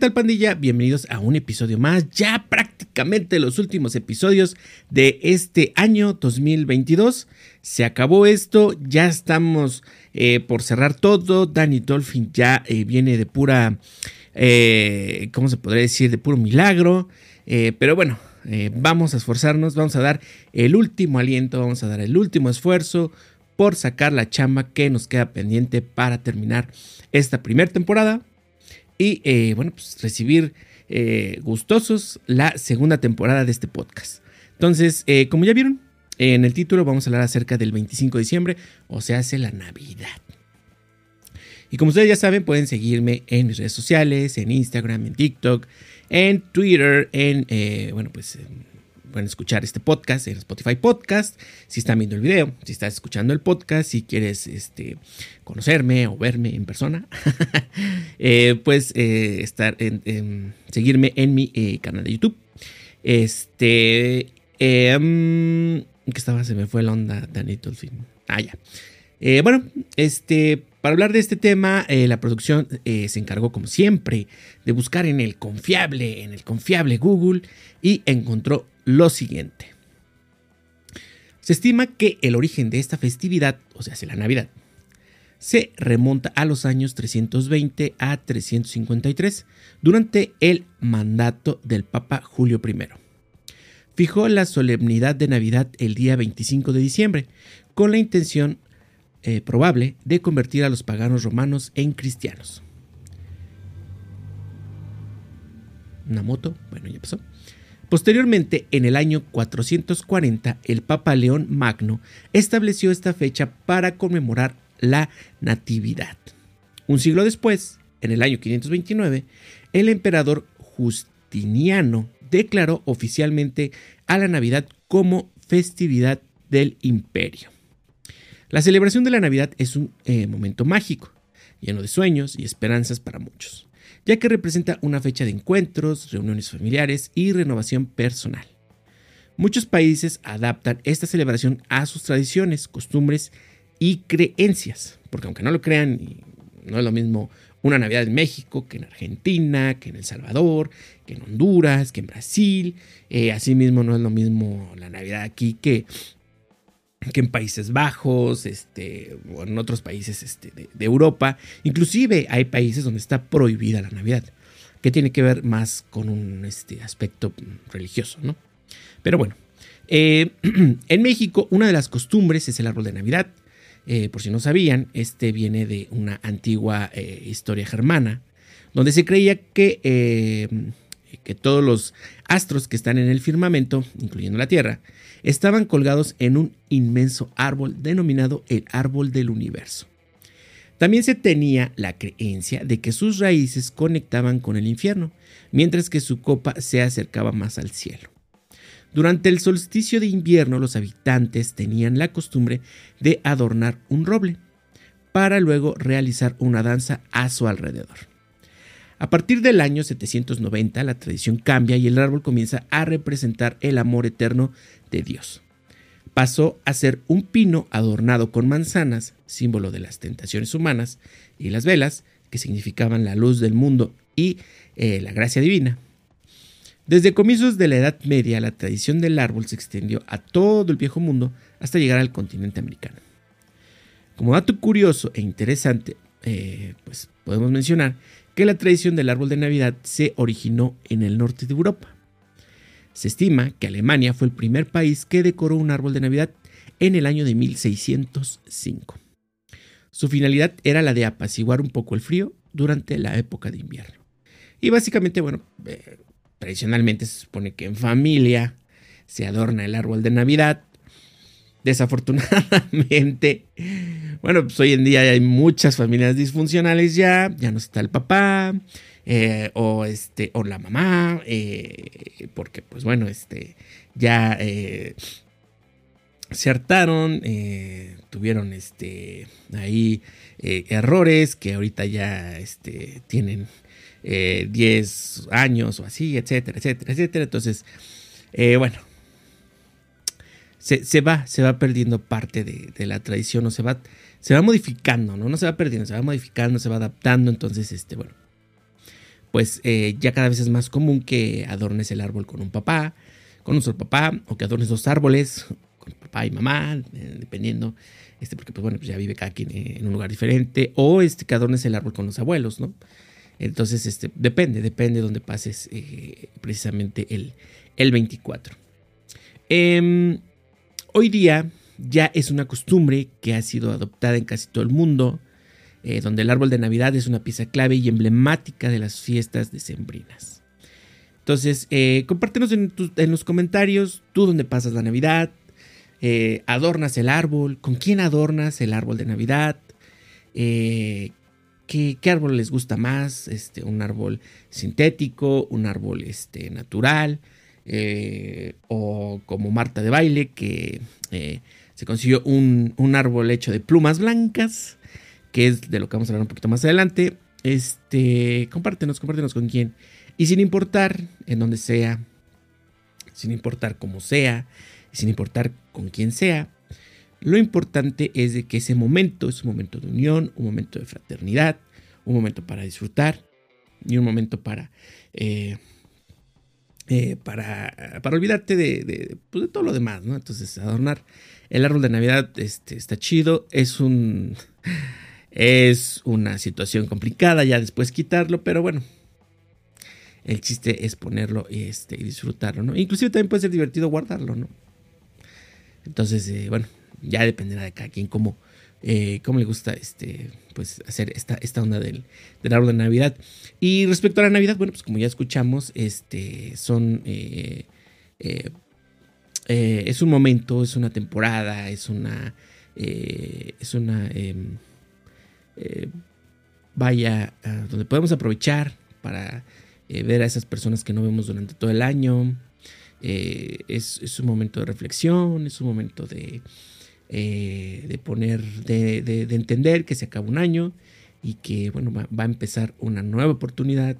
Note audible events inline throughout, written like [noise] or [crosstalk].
tal pandilla? Bienvenidos a un episodio más, ya prácticamente los últimos episodios de este año 2022. Se acabó esto, ya estamos eh, por cerrar todo. Danny Dolphin ya eh, viene de pura, eh, ¿cómo se podría decir? De puro milagro. pero bueno, vamos a esforzarnos, vamos a dar el último aliento, vamos a dar el último esfuerzo por sacar la chamba que nos queda pendiente para terminar esta primera temporada y eh, bueno, pues recibir eh, gustosos la segunda temporada de este podcast. Entonces, eh, como ya vieron, en el título vamos a hablar acerca del 25 de diciembre, o sea, hace la Navidad. Y como ustedes ya saben, pueden seguirme en mis redes sociales, en Instagram, en TikTok, en Twitter, en, bueno, pues pueden escuchar este podcast en Spotify Podcast, si están viendo el video, si estás escuchando el podcast, si quieres este, conocerme o verme en persona, [laughs] eh, pues eh, estar en, seguirme en mi eh, canal de YouTube. Este, em, que estaba, se me fue la onda, Danito. Ah, ya. bueno, este, para hablar de este tema, la producción se encargó, como siempre, de buscar en el confiable, en el confiable Google y encontró lo siguiente. Se estima que el origen de esta festividad, o sea, la Navidad, se remonta a los años 320 a 353, durante el mandato del Papa Julio I. Fijó la solemnidad de Navidad el día 25 de diciembre, con la intención eh, probable de convertir a los paganos romanos en cristianos. Una moto, bueno, ya pasó. Posteriormente, en el año 440, el Papa León Magno estableció esta fecha para conmemorar la Natividad. Un siglo después, en el año 529, el emperador Justiniano declaró oficialmente a la Navidad como festividad del imperio. La celebración de la Navidad es un eh, momento mágico, lleno de sueños y esperanzas para muchos ya que representa una fecha de encuentros, reuniones familiares y renovación personal. Muchos países adaptan esta celebración a sus tradiciones, costumbres y creencias, porque aunque no lo crean, no es lo mismo una Navidad en México que en Argentina, que en El Salvador, que en Honduras, que en Brasil. Eh, asimismo, no es lo mismo la Navidad aquí que que en Países Bajos, este, o en otros países este, de, Europa. Inclusive hay países donde está prohibida la Navidad, que tiene que ver más con un este, aspecto religioso, ¿no? Pero bueno, eh, [clears throat] en México una de las costumbres es el árbol de Navidad. Eh, por si no sabían, este viene de una antigua eh, historia germana, donde se creía que, que todos los astros que están en el firmamento, incluyendo la Tierra, estaban colgados en un inmenso árbol denominado el árbol del universo. También se tenía la creencia de que sus raíces conectaban con el infierno, mientras que su copa se acercaba más al cielo. Durante el solsticio de invierno los habitantes tenían la costumbre de adornar un roble, para luego realizar una danza a su alrededor. A partir del año 790 la tradición cambia y el árbol comienza a representar el amor eterno de Dios. Pasó a ser un pino adornado con manzanas, símbolo de las tentaciones humanas, y las velas, que significaban la luz del mundo y eh, la gracia divina. Desde comienzos de la Edad Media, la tradición del árbol se extendió a todo el viejo mundo hasta llegar al continente americano. Como dato curioso e interesante, eh, pues podemos mencionar que la tradición del árbol de Navidad se originó en el norte de Europa. Se estima que Alemania fue el primer país que decoró un árbol de Navidad en el año de 1605. Su finalidad era la de apaciguar un poco el frío durante la época de invierno. Y básicamente, bueno, eh, tradicionalmente se supone que en familia se adorna el árbol de Navidad. Desafortunadamente, bueno, pues hoy en día hay muchas familias disfuncionales ya, ya no está el papá, eh, o este o la mamá eh, porque pues bueno este ya eh, se hartaron tuvieron este ahí errores que ahorita ya este tienen 10 años o así etcétera etcétera etcétera. Entonces bueno se, va, se va perdiendo parte de, la tradición, o se va, se va modificando, ¿no? No se va perdiendo, se va modificando, se va adaptando. Entonces, este, bueno, pues eh, ya cada vez es más común que adornes el árbol con un papá, con un solo papá, o que adornes dos árboles, con papá y mamá, eh, dependiendo, este, porque pues bueno, pues ya vive cada quien en un lugar diferente, o este, que adornes el árbol con los abuelos, ¿no? Entonces, este, depende, depende de donde pases eh, precisamente el, el 24. Em, hoy día ya es una costumbre que ha sido adoptada en casi todo el mundo, eh, donde el árbol de Navidad es una pieza clave y emblemática de las fiestas decembrinas. Entonces, eh, compártenos en, los comentarios tú dónde pasas la Navidad, eh, adornas el árbol, con quién adornas el árbol de Navidad, ¿qué, árbol les gusta más, este, un árbol sintético, un árbol este, natural, o como Marta de baile que se consiguió un, un árbol hecho de plumas blancas que es de lo que vamos a hablar un poquito más adelante. Este, compártenos, compártenos con quién. Y sin importar en dónde sea, sin importar cómo sea, sin importar con quién sea, lo importante es de que ese momento es un momento de unión, un momento de fraternidad, un momento para disfrutar y un momento para, eh, eh, para, para olvidarte de, pues, de, todo lo demás, ¿no? Entonces, adornar el árbol de Navidad este, está chido, es un... Es una situación complicada ya después quitarlo, pero bueno. El chiste es ponerlo y, este, y disfrutarlo, ¿no? Inclusive también puede ser divertido guardarlo, ¿no? Entonces, eh, bueno, ya dependerá de cada quien cómo, eh, cómo le gusta este, pues, hacer esta, esta onda del, del, árbol de Navidad. Y respecto a la Navidad, bueno, pues como ya escuchamos, este, son... Eh, es un momento, es una temporada, es una... es una em, eh, vaya donde podemos aprovechar para eh, ver a esas personas que no vemos durante todo el año. Eh, es, un momento de reflexión, es un momento de, de poner, de, entender que se acaba un año y que bueno, va, a empezar una nueva oportunidad,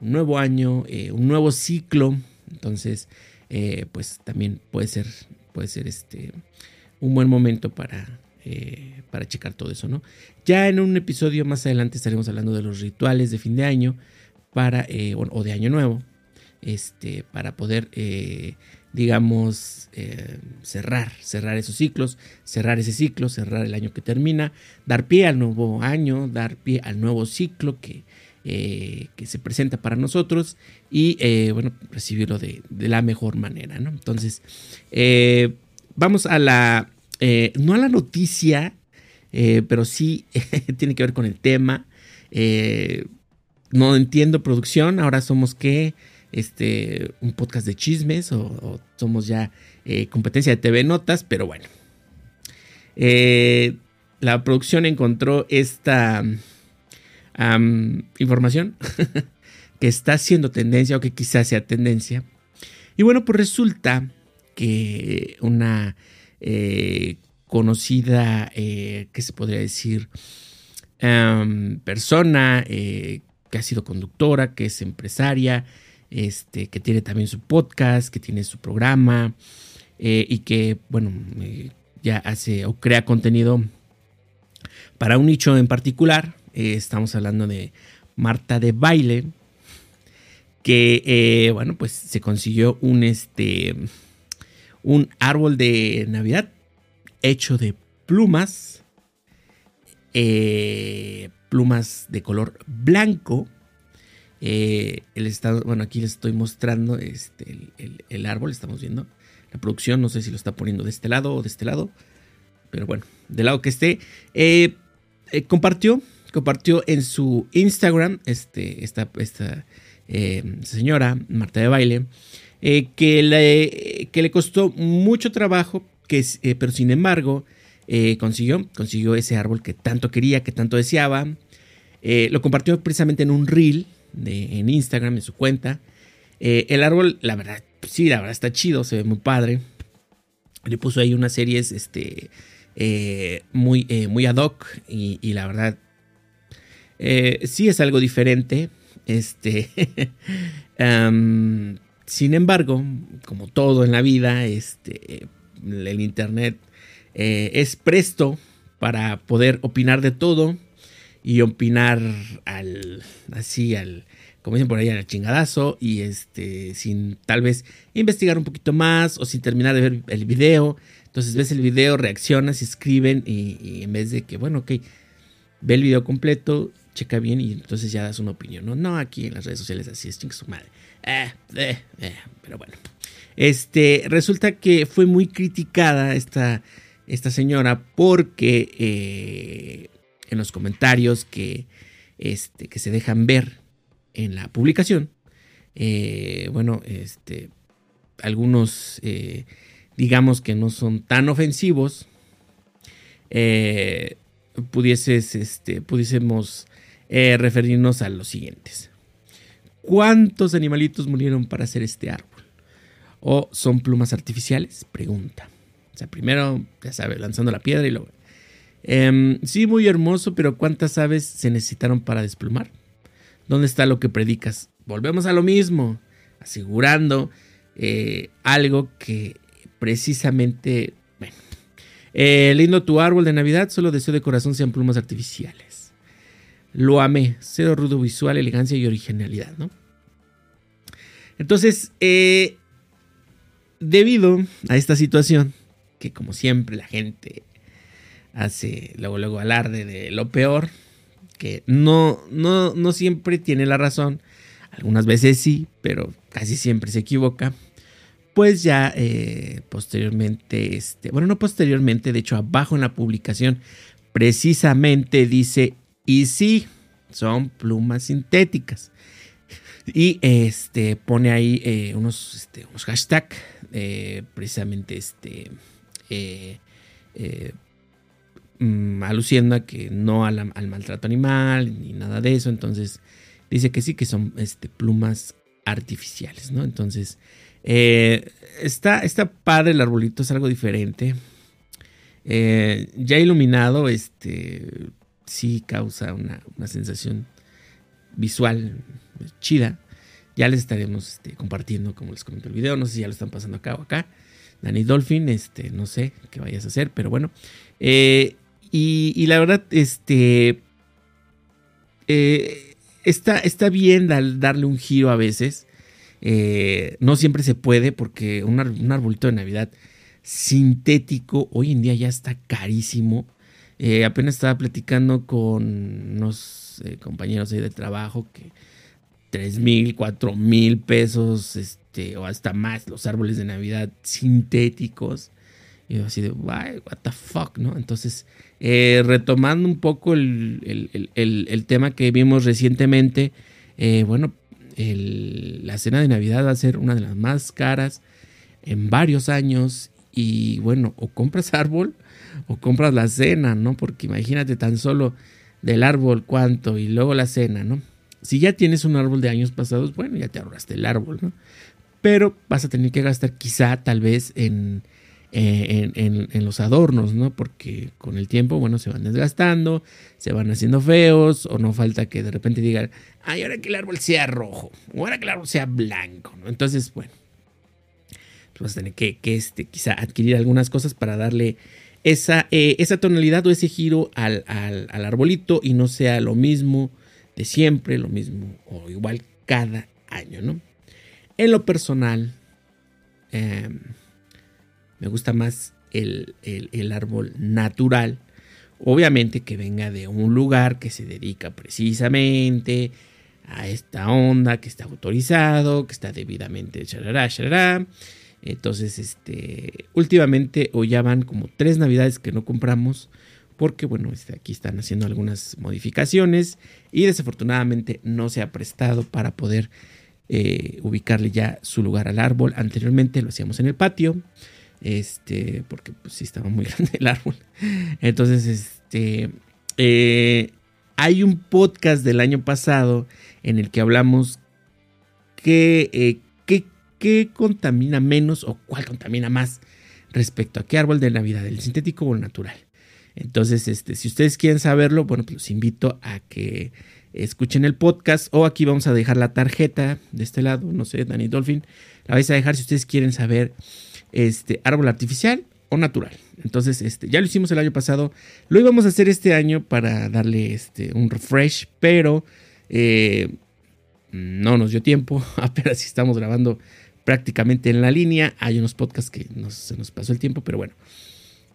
un nuevo año, un nuevo ciclo. Entonces, pues también puede ser, puede ser este, un buen momento para, eh, para checar todo eso, ¿no? Ya en un episodio más adelante estaremos hablando de los rituales de fin de año para, eh, o de año nuevo, este, para poder, eh, digamos, cerrar, cerrar esos ciclos, cerrar ese ciclo, cerrar el año que termina, dar pie al nuevo año, dar pie al nuevo ciclo que, que se presenta para nosotros y, bueno, recibirlo de, de, la mejor manera, ¿no? Entonces, vamos a la eh, no a la noticia, eh, pero sí [laughs] tiene que ver con el tema. Eh, no entiendo producción, ahora somos qué, este, un podcast de chismes o, somos ya competencia de TV Notas, pero bueno. la producción encontró esta información [laughs] que está siendo tendencia o que quizás sea tendencia. Y bueno, pues resulta que una eh, conocida, eh, ¿qué se podría decir? persona eh, que ha sido conductora, que es empresaria, este, que tiene también su podcast, que tiene su programa y que, bueno, ya hace o crea contenido para un nicho en particular. estamos hablando de Marta de Baile, que, bueno, pues se consiguió un, este, un árbol de Navidad hecho de plumas, eh, plumas de color blanco. Eh, el estado, bueno, aquí les estoy mostrando este, el, árbol, estamos viendo la producción, no sé si lo está poniendo de este lado o de este lado, pero bueno, del lado que esté. Eh, compartió, compartió en su Instagram, este, esta, esta señora, Marta de Baile, eh, que, le, que le costó mucho trabajo, que, eh, pero sin embargo eh, consiguió, consiguió ese árbol que tanto quería, que tanto deseaba. lo compartió precisamente en un reel en Instagram, en su cuenta. el árbol, la verdad, sí, la verdad está chido, se ve muy padre. Le puso ahí unas series este, muy, muy ad hoc y, y la verdad sí es algo diferente. Este, [laughs] Sin embargo, como todo en la vida, este, el Internet eh, es presto para poder opinar de todo y opinar al, así, al como dicen por ahí, al chingadazo y este, sin tal vez investigar un poquito más o sin terminar de ver el video. Entonces ves el video, reaccionas, escriben y, en vez de que, bueno, ok, ve el video completo, checa bien y entonces ya das una opinión. No, no aquí en las redes sociales así es, chingue su madre. Eh, eh, eh, pero bueno. Este, resulta que fue muy criticada esta, esta señora porque en los comentarios que, este, que se dejan ver en la publicación, bueno, este, algunos digamos que no son tan ofensivos, pudieses, este, pudiésemos eh, referirnos a los siguientes. ¿Cuántos animalitos murieron para hacer este árbol? ¿O son plumas artificiales? Pregunta. O sea, primero, ya sabes, lanzando la piedra y luego... Em, sí, muy hermoso, pero ¿cuántas aves se necesitaron para desplumar? ¿Dónde está lo que predicas? Volvemos a lo mismo, asegurando eh, algo que precisamente, bueno, eh, lindo tu árbol de Navidad, solo deseo de corazón sean plumas artificiales. Lo amé. Cero rudo visual, elegancia y originalidad, ¿no? Entonces, eh, debido a esta situación, que como siempre la gente hace luego, luego alarde de lo peor, que no, no, no siempre tiene la razón, algunas veces sí, pero casi siempre se equivoca, pues ya eh, posteriormente, este, bueno, no posteriormente, de hecho abajo en la publicación, precisamente dice y sí, son plumas sintéticas. Y este pone ahí eh, unos, este, unos hashtags, eh, precisamente este, mm, aluciendo a que no al, maltrato animal ni nada de eso. Entonces dice que sí, que son este, plumas artificiales, ¿no? Entonces está, está padre el arbolito, es algo diferente. ya iluminado, este sí causa una, sensación visual chida. Ya les estaremos este, compartiendo, como les comento el video. No sé si ya lo están pasando acá o acá. Danny Dolphin, este, no sé qué vayas a hacer, pero bueno. Eh, y, la verdad, este. Eh, está, está bien darle un giro a veces. Eh, no siempre se puede porque un, un arbolito de Navidad sintético hoy en día ya está carísimo. Eh, apenas estaba platicando con unos compañeros ahí de trabajo que 3 mil, 4 mil pesos, este, o hasta más, los árboles de Navidad sintéticos. Y yo así de, what the fuck, ¿no? Entonces, eh, retomando un poco el, tema que vimos recientemente, bueno, la cena de Navidad va a ser una de las más caras en varios años. Y bueno, o compras [laughs] árbol o compras la cena, ¿no? Porque imagínate tan solo del árbol cuánto y luego la cena, ¿no? Si ya tienes un árbol de años pasados, bueno, ya te ahorraste el árbol, ¿no? Pero vas a tener que gastar quizá tal vez en, en, en, los adornos, ¿no? Porque con el tiempo, bueno, se van desgastando, se van haciendo feos, o no falta que de repente digan, ay, ahora que el árbol sea rojo, o ahora que el árbol sea blanco, ¿no? Entonces, bueno, pues vas a tener que, que este, quizá adquirir algunas cosas para darle esa, eh, esa tonalidad o ese giro al, arbolito y no sea lo mismo de siempre, lo mismo o igual cada año, ¿no? En lo personal, em, me gusta más el, el, árbol natural. Obviamente que venga de un lugar que se dedica precisamente a esta onda, que está autorizado, que está debidamente charará, charará. Entonces, este, últimamente o ya van como tres navidades que no compramos porque, bueno, este, aquí están haciendo algunas modificaciones y desafortunadamente no se ha prestado para poder eh, ubicarle ya su lugar al árbol. Anteriormente lo hacíamos en el patio, este, porque pues sí estaba muy [laughs] grande el árbol. Entonces, este, eh, hay un podcast del año pasado en el que hablamos eh, qué contamina menos o cuál contamina más respecto a qué árbol de Navidad, el sintético o el natural. Entonces, este, si ustedes quieren saberlo, bueno, pues los invito a que escuchen el podcast o aquí vamos a dejar la tarjeta de este lado, no sé, Danny Dolphin, la vais a dejar si ustedes quieren saber este árbol artificial o natural. Entonces, este, ya lo hicimos el año pasado, lo íbamos a hacer este año para darle este, un refresh, pero eh, no nos dio tiempo, [laughs] apenas estamos grabando prácticamente en la línea. Hay unos podcasts que se nos pasó el tiempo, pero bueno.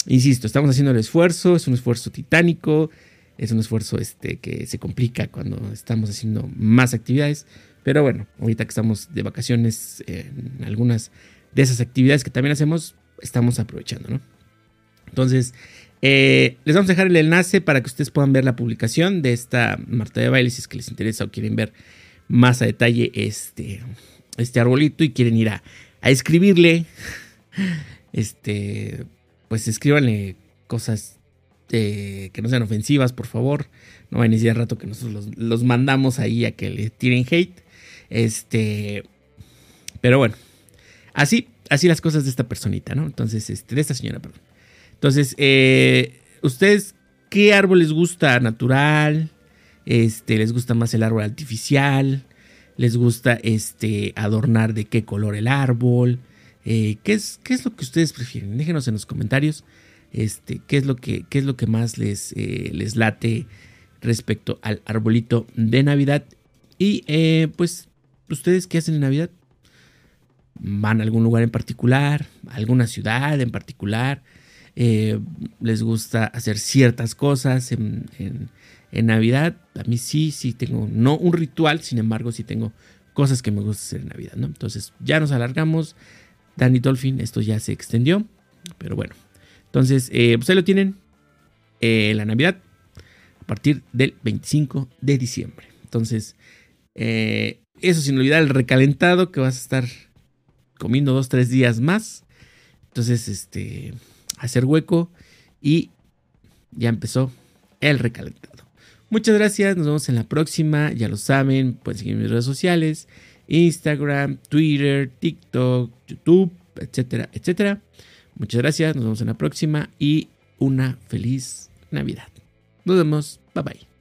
Insisto, estamos haciendo el esfuerzo, es un esfuerzo titánico, es un esfuerzo este, que se complica cuando estamos haciendo más actividades. Pero bueno, ahorita que estamos de vacaciones en algunas de esas actividades que también hacemos, estamos aprovechando, ¿no? Entonces, eh, les vamos a dejar el enlace para que ustedes puedan ver la publicación de esta Marta de Baile si es que les interesa o quieren ver más a detalle este, este arbolito y quieren ir a, escribirle, este, pues escríbanle cosas eh, que no sean ofensivas, por favor. No vayan a decir rato que nosotros los, mandamos ahí a que le tiren hate. Este, pero bueno, así, así las cosas de esta personita, ¿no? Entonces, este, de esta señora, perdón. Entonces, eh, ¿ustedes qué árbol les gusta natural? Este, ¿Les gusta más el árbol artificial? ¿Les gusta este, adornar de qué color el árbol? Eh, ¿qué, es, ¿Qué es lo que ustedes prefieren? Déjenos en los comentarios este, qué, es lo que, qué es lo que más les, eh, les late respecto al arbolito de Navidad. Y pues, ¿ustedes qué hacen en Navidad? ¿Van a algún lugar en particular? ¿Alguna ciudad en particular? Eh, les gusta hacer ciertas cosas en, Navidad. A mí sí, sí tengo, no un ritual, sin embargo, sí tengo cosas que me gusta hacer en Navidad, ¿no? Entonces ya nos alargamos. Danny Dolphin, esto ya se extendió, pero bueno. Entonces, eh, pues ahí lo tienen. Eh, la Navidad a partir del 25 de diciembre. Entonces, eso sin olvidar el recalentado que vas a estar comiendo dos, tres días más. Entonces, este, hacer hueco y ya empezó el recalentado. Muchas gracias, nos vemos en la próxima, ya lo saben, pueden seguir mis redes sociales, Instagram, Twitter, TikTok, YouTube, etcétera, etcétera. Muchas gracias, nos vemos en la próxima y una feliz Navidad. Nos vemos, bye bye.